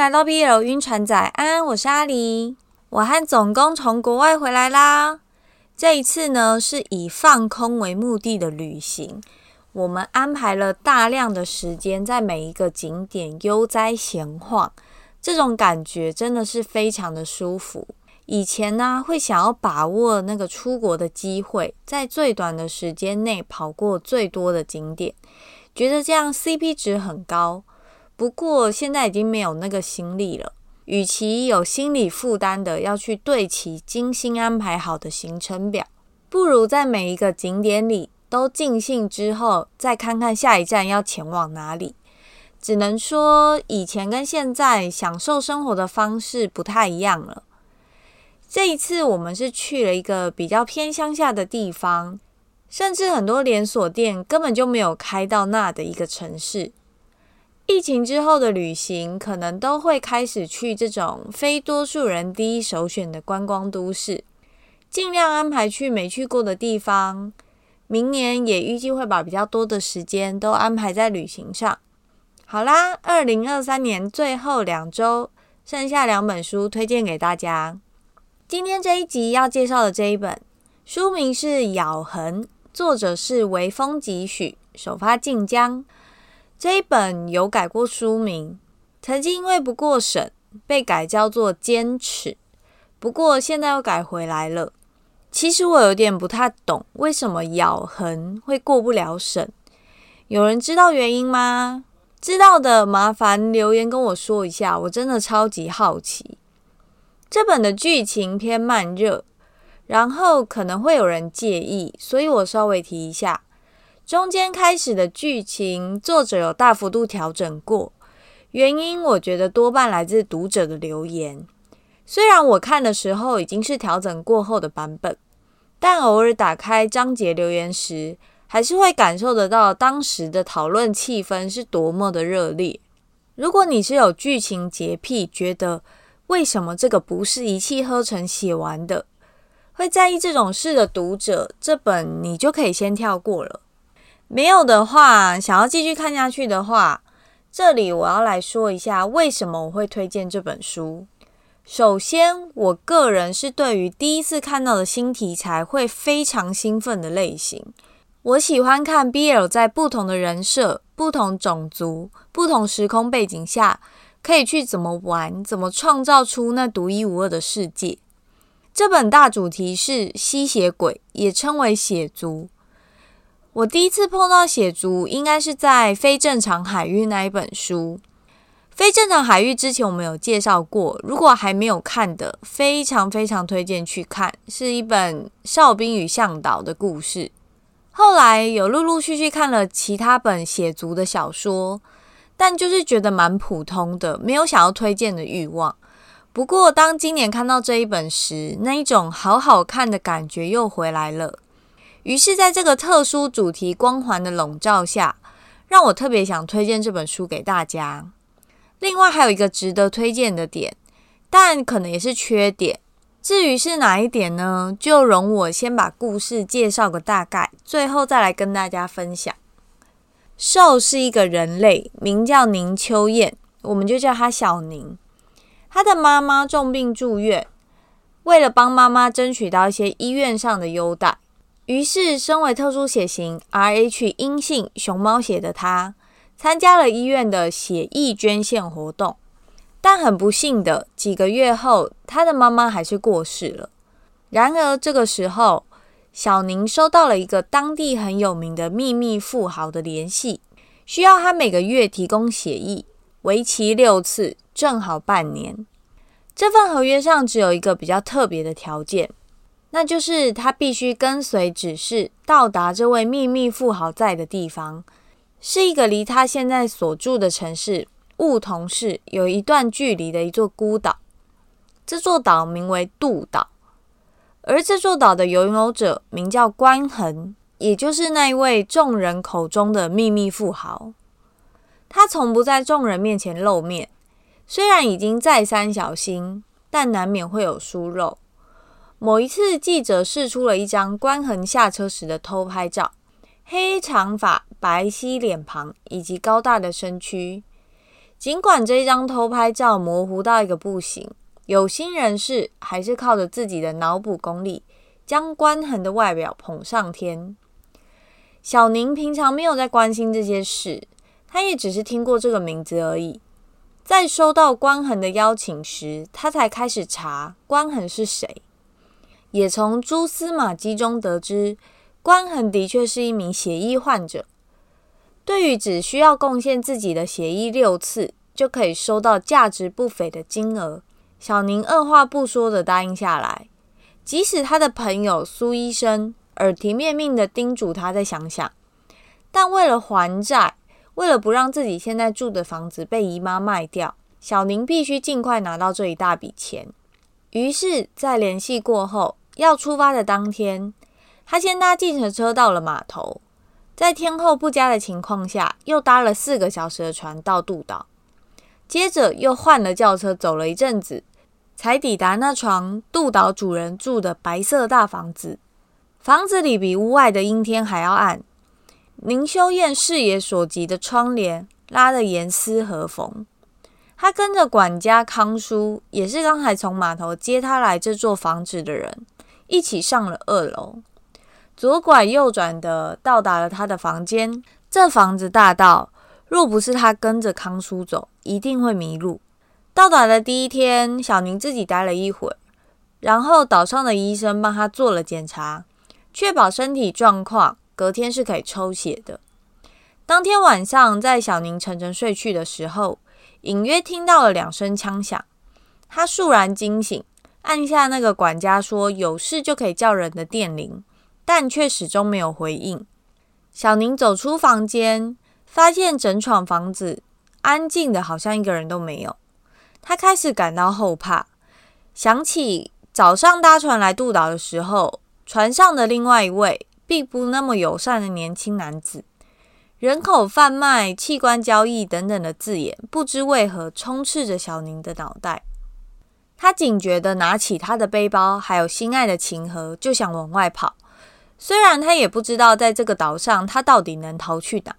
来到 BL 晕船仔，安安，我是阿狸。我和总工从国外回来啦。这一次呢，是以放空为目的的旅行。我们安排了大量的时间在每一个景点悠哉闲晃，这种感觉真的是非常的舒服。以前呢，会想要把握那个出国的机会，在最短的时间内跑过最多的景点，觉得这样 CP 值很高。不过现在已经没有那个心力了。与其有心理负担的要去对齐精心安排好的行程表，不如在每一个景点里都尽兴之后，再看看下一站要前往哪里。只能说以前跟现在享受生活的方式不太一样了。这一次我们是去了一个比较偏乡下的地方，甚至很多连锁店根本就没有开到那的一个城市。疫情之后的旅行，可能都会开始去这种非多数人第一首选的观光都市，尽量安排去没去过的地方。明年也预计会把比较多的时间都安排在旅行上。好啦，二零二三年最后两周，剩下两本书推荐给大家。今天这一集要介绍的这一本，书名是《咬痕》，作者是微风几许，首发晋江。这一本有改过书名，曾经因为不过审被改叫做《坚持》，不过现在又改回来了。其实我有点不太懂，为什么咬痕会过不了审？有人知道原因吗？知道的麻烦留言跟我说一下，我真的超级好奇。这本的剧情偏慢热，然后可能会有人介意，所以我稍微提一下。中间开始的剧情，作者有大幅度调整过，原因我觉得多半来自读者的留言。虽然我看的时候已经是调整过后的版本，但偶尔打开章节留言时，还是会感受得到当时的讨论气氛是多么的热烈。如果你是有剧情洁癖，觉得为什么这个不是一气呵成写完的，会在意这种事的读者，这本你就可以先跳过了。没有的话，想要继续看下去的话，这里我要来说一下为什么我会推荐这本书。首先，我个人是对于第一次看到的新题材会非常兴奋的类型。我喜欢看 BL 在不同的人设、不同种族、不同时空背景下，可以去怎么玩，怎么创造出那独一无二的世界。这本大主题是吸血鬼，也称为血族。我第一次碰到血族，应该是在《非正常海域》那一本书。《非正常海域》之前我们有介绍过，如果还没有看的，非常非常推荐去看，是一本哨兵与向导的故事。后来有陆陆续续看了其他本血族的小说，但就是觉得蛮普通的，没有想要推荐的欲望。不过当今年看到这一本时，那一种好好看的感觉又回来了。于是，在这个特殊主题光环的笼罩下，让我特别想推荐这本书给大家。另外，还有一个值得推荐的点，但可能也是缺点。至于是哪一点呢？就容我先把故事介绍个大概，最后再来跟大家分享。受是一个人类，名叫宁秋燕，我们就叫她小宁。她的妈妈重病住院，为了帮妈妈争取到一些医院上的优待。于是，身为特殊血型 Rh 阴性熊猫血的他，参加了医院的血液捐献活动。但很不幸的，几个月后，他的妈妈还是过世了。然而，这个时候，小宁收到了一个当地很有名的秘密富豪的联系，需要他每个月提供血液，为期六次，正好半年。这份合约上只有一个比较特别的条件。那就是他必须跟随指示到达这位秘密富豪在的地方，是一个离他现在所住的城市雾童市有一段距离的一座孤岛。这座岛名为渡岛，而这座岛的拥有者名叫关恒，也就是那一位众人口中的秘密富豪。他从不在众人面前露面，虽然已经再三小心，但难免会有疏漏。某一次，记者试出了一张关恒下车时的偷拍照，黑长发、白皙脸庞以及高大的身躯。尽管这张偷拍照模糊到一个不行，有心人士还是靠着自己的脑补功力，将关恒的外表捧上天。小宁平常没有在关心这些事，他也只是听过这个名字而已。在收到关恒的邀请时，他才开始查关恒是谁，也从蛛丝马迹中得知，关恒的确是一名血液患者。对于只需要贡献自己的血液六次，就可以收到价值不菲的金额，小宁二话不说的答应下来。即使他的朋友苏医生耳提面命的叮嘱他再想想，但为了还债。为了不让自己现在住的房子被姨妈卖掉，小宁必须尽快拿到这一大笔钱。于是，在联系过后，要出发的当天，他先搭计程车到了码头，在天候不佳的情况下，又搭了四个小时的船到渡岛，接着又换了轿车走了一阵子，才抵达那幢渡岛主人住的白色大房子。房子里比屋外的阴天还要暗。宁修燕视野所及的窗帘拉得严丝合缝。他跟着管家康叔，也是刚才从码头接他来这座房子的人，一起上了二楼，左拐右转的到达了他的房间。这房子大到，若不是他跟着康叔走，一定会迷路。到达的第一天，小宁自己待了一会儿，然后岛上的医生帮他做了检查，确保身体状况。隔天是可以抽血的。当天晚上，在小宁沉沉睡去的时候，隐约听到了两声枪响。他肃然惊醒，按下那个管家说有事就可以叫人的电铃，但却始终没有回应。小宁走出房间，发现整幢房子安静的，好像一个人都没有。他开始感到后怕，想起早上搭船来渡岛的时候，船上的另外一位。并不那么友善的年轻男子，人口贩卖、器官交易等等的字眼，不知为何充斥着小宁的脑袋。他警觉地拿起他的背包，还有心爱的琴盒，就想往外跑。虽然他也不知道在这个岛上，他到底能逃去哪。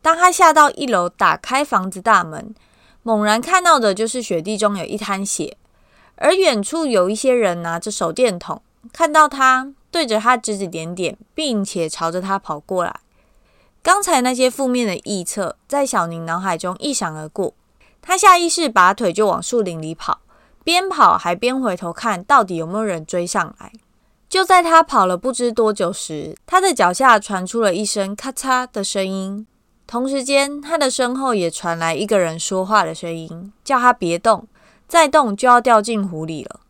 当他下到一楼，打开房子大门，猛然看到的就是雪地中有一滩血，而远处有一些人拿着手电筒，看到他。对着他指指点点，并且朝着他跑过来。刚才那些负面的臆测在小宁脑海中一闪而过，他下意识拔腿就往树林里跑，边跑还边回头看到底有没有人追上来。就在他跑了不知多久时，他的脚下传出了一声咔嚓的声音，同时间他的身后也传来一个人说话的声音，叫他别动，再动就要掉进湖里了。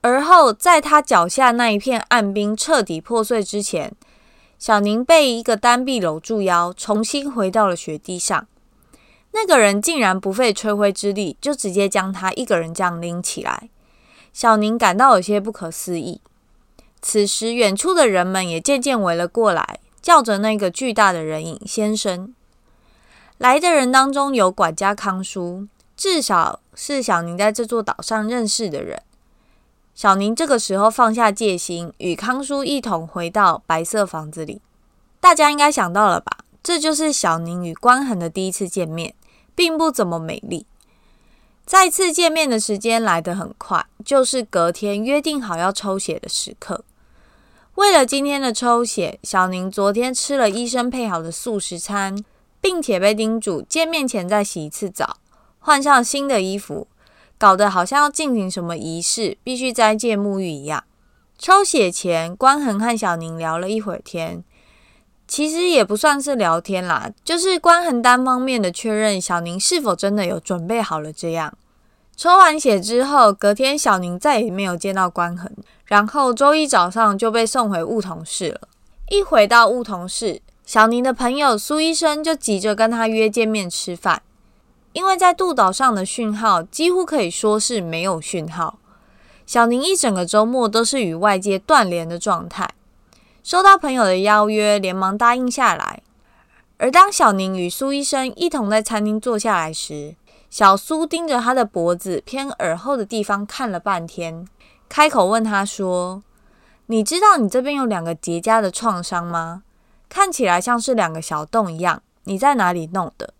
而后，在他脚下那一片暗冰彻底破碎之前，小宁被一个单臂搂住腰，重新回到了雪地上。那个人竟然不费吹灰之力，就直接将他一个人这样拎起来。小宁感到有些不可思议。此时，远处的人们也渐渐围了过来，叫着那个巨大的人影“先生”。来的人当中有管家康叔，至少是小宁在这座岛上认识的人。小宁这个时候放下戒心，与康叔一同回到白色房子里。大家应该想到了吧？这就是小宁与关恒的第一次见面，并不怎么美丽。再次见面的时间来得很快，就是隔天约定好要抽血的时刻。为了今天的抽血，小宁昨天吃了医生配好的素食餐，并且被叮嘱见面前再洗一次澡，换上新的衣服。搞得好像要进行什么仪式，必须斋戒沐浴一样。抽血前，关恒和小宁聊了一会儿天，其实也不算是聊天啦，就是关恒单方面的确认小宁是否真的有准备好了这样。抽完血之后，隔天小宁再也没有见到关恒，然后周一早上就被送回雾童室了。一回到雾童室，小宁的朋友苏医生就急着跟他约见面吃饭。因为在渡岛上的讯号几乎可以说是没有讯号，小宁一整个周末都是与外界断联的状态。收到朋友的邀约，连忙答应下来。而当小宁与苏医生一同在餐厅坐下来时，小苏盯着他的脖子偏耳后的地方看了半天，开口问他说：“你知道你这边有两个结痂的创伤吗？看起来像是两个小洞一样，你在哪里弄的？”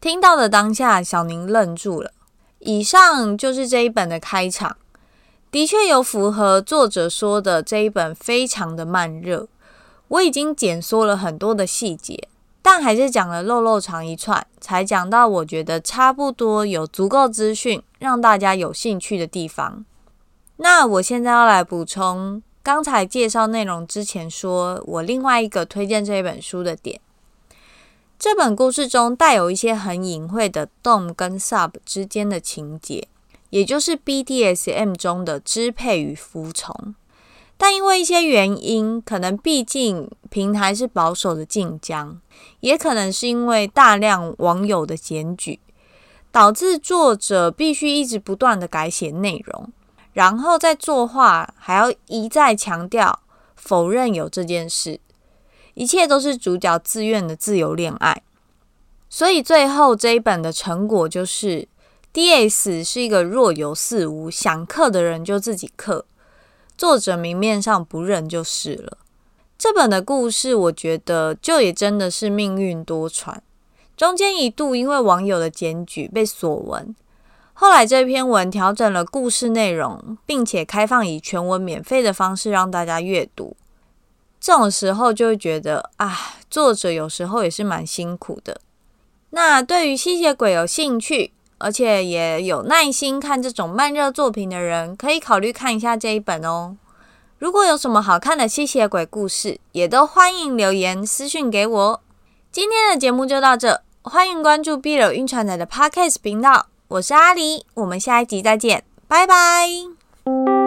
听到的当下，小宁愣住了。以上就是这一本的开场，的确有符合作者说的这一本非常的慢热。我已经减缩了很多的细节，但还是讲了漏漏长一串，才讲到我觉得差不多有足够资讯让大家有兴趣的地方。那我现在要来补充刚才介绍内容之前说我另外一个推荐这一本书的点。这本故事中带有一些很隐晦的 Dom 跟 Sub 之间的情节，也就是 BDSM 中的支配与服从。但因为一些原因，可能毕竟平台是保守的晋江，也可能是因为大量网友的检举，导致作者必须一直不断的改写内容，然后再作画还要一再强调否认有这件事。一切都是主角自愿的自由恋爱，所以最后这一本的成果就是，DS 是一个若有似无，想刻的人就自己刻，作者明面上不认就是了。这本的故事，我觉得就也真的是命运多舛，中间一度因为网友的检举被锁文，后来这篇文调整了故事内容，并且开放以全文免费的方式让大家阅读。这种时候就会觉得啊，作者有时候也是蛮辛苦的。那对于吸血鬼有兴趣，而且也有耐心看这种慢热作品的人，可以考虑看一下这一本哦。如果有什么好看的吸血鬼故事，也都欢迎留言私讯给我。今天的节目就到这，欢迎关注碧柳晕船仔的 Podcast 频道，我是阿狸，我们下一集再见，拜拜。